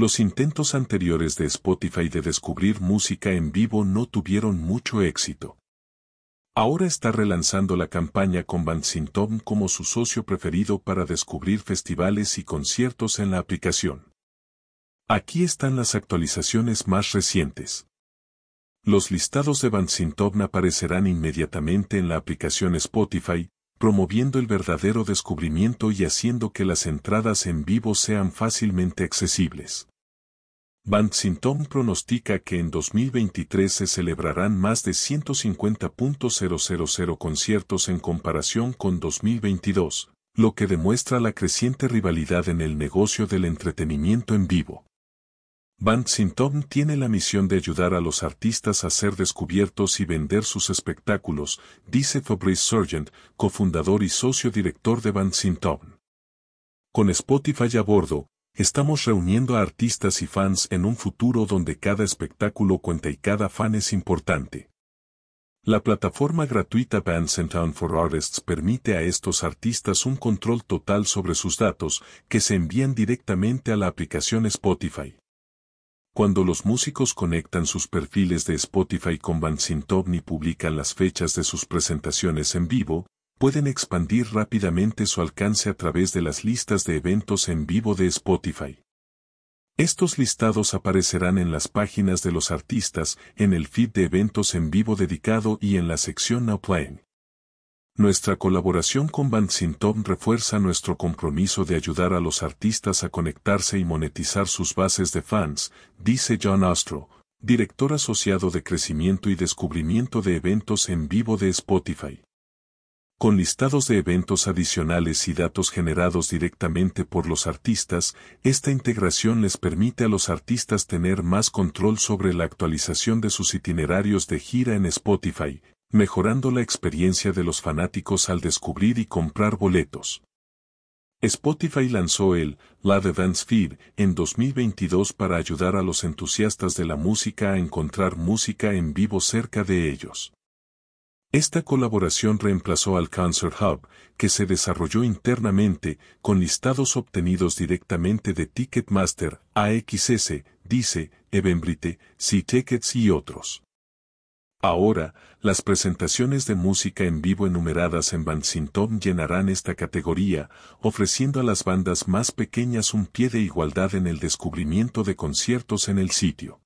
Los intentos anteriores de Spotify de descubrir música en vivo no tuvieron mucho éxito. Ahora está relanzando la campaña con Tom como su socio preferido para descubrir festivales y conciertos en la aplicación. Aquí están las actualizaciones más recientes. Los listados de Tom aparecerán inmediatamente en la aplicación Spotify, promoviendo el verdadero descubrimiento y haciendo que las entradas en vivo sean fácilmente accesibles. Sintom pronostica que en 2023 se celebrarán más de 150.000 conciertos en comparación con 2022, lo que demuestra la creciente rivalidad en el negocio del entretenimiento en vivo. Sintom tiene la misión de ayudar a los artistas a ser descubiertos y vender sus espectáculos, dice Fabrice Sargent, cofundador y socio director de Sintom. Con Spotify a bordo, Estamos reuniendo a artistas y fans en un futuro donde cada espectáculo cuenta y cada fan es importante. La plataforma gratuita Bands and Town for Artists permite a estos artistas un control total sobre sus datos que se envían directamente a la aplicación Spotify. Cuando los músicos conectan sus perfiles de Spotify con Bansintovni y publican las fechas de sus presentaciones en vivo, pueden expandir rápidamente su alcance a través de las listas de eventos en vivo de Spotify. Estos listados aparecerán en las páginas de los artistas, en el feed de eventos en vivo dedicado y en la sección Now Playing. Nuestra colaboración con Bandsintom refuerza nuestro compromiso de ayudar a los artistas a conectarse y monetizar sus bases de fans, dice John Astro, director asociado de crecimiento y descubrimiento de eventos en vivo de Spotify. Con listados de eventos adicionales y datos generados directamente por los artistas, esta integración les permite a los artistas tener más control sobre la actualización de sus itinerarios de gira en Spotify, mejorando la experiencia de los fanáticos al descubrir y comprar boletos. Spotify lanzó el Live Events Feed en 2022 para ayudar a los entusiastas de la música a encontrar música en vivo cerca de ellos. Esta colaboración reemplazó al Concert Hub, que se desarrolló internamente, con listados obtenidos directamente de Ticketmaster, AXS, Dice, Eventbrite, C-Tickets y otros. Ahora, las presentaciones de música en vivo enumeradas en Bansintom llenarán esta categoría, ofreciendo a las bandas más pequeñas un pie de igualdad en el descubrimiento de conciertos en el sitio.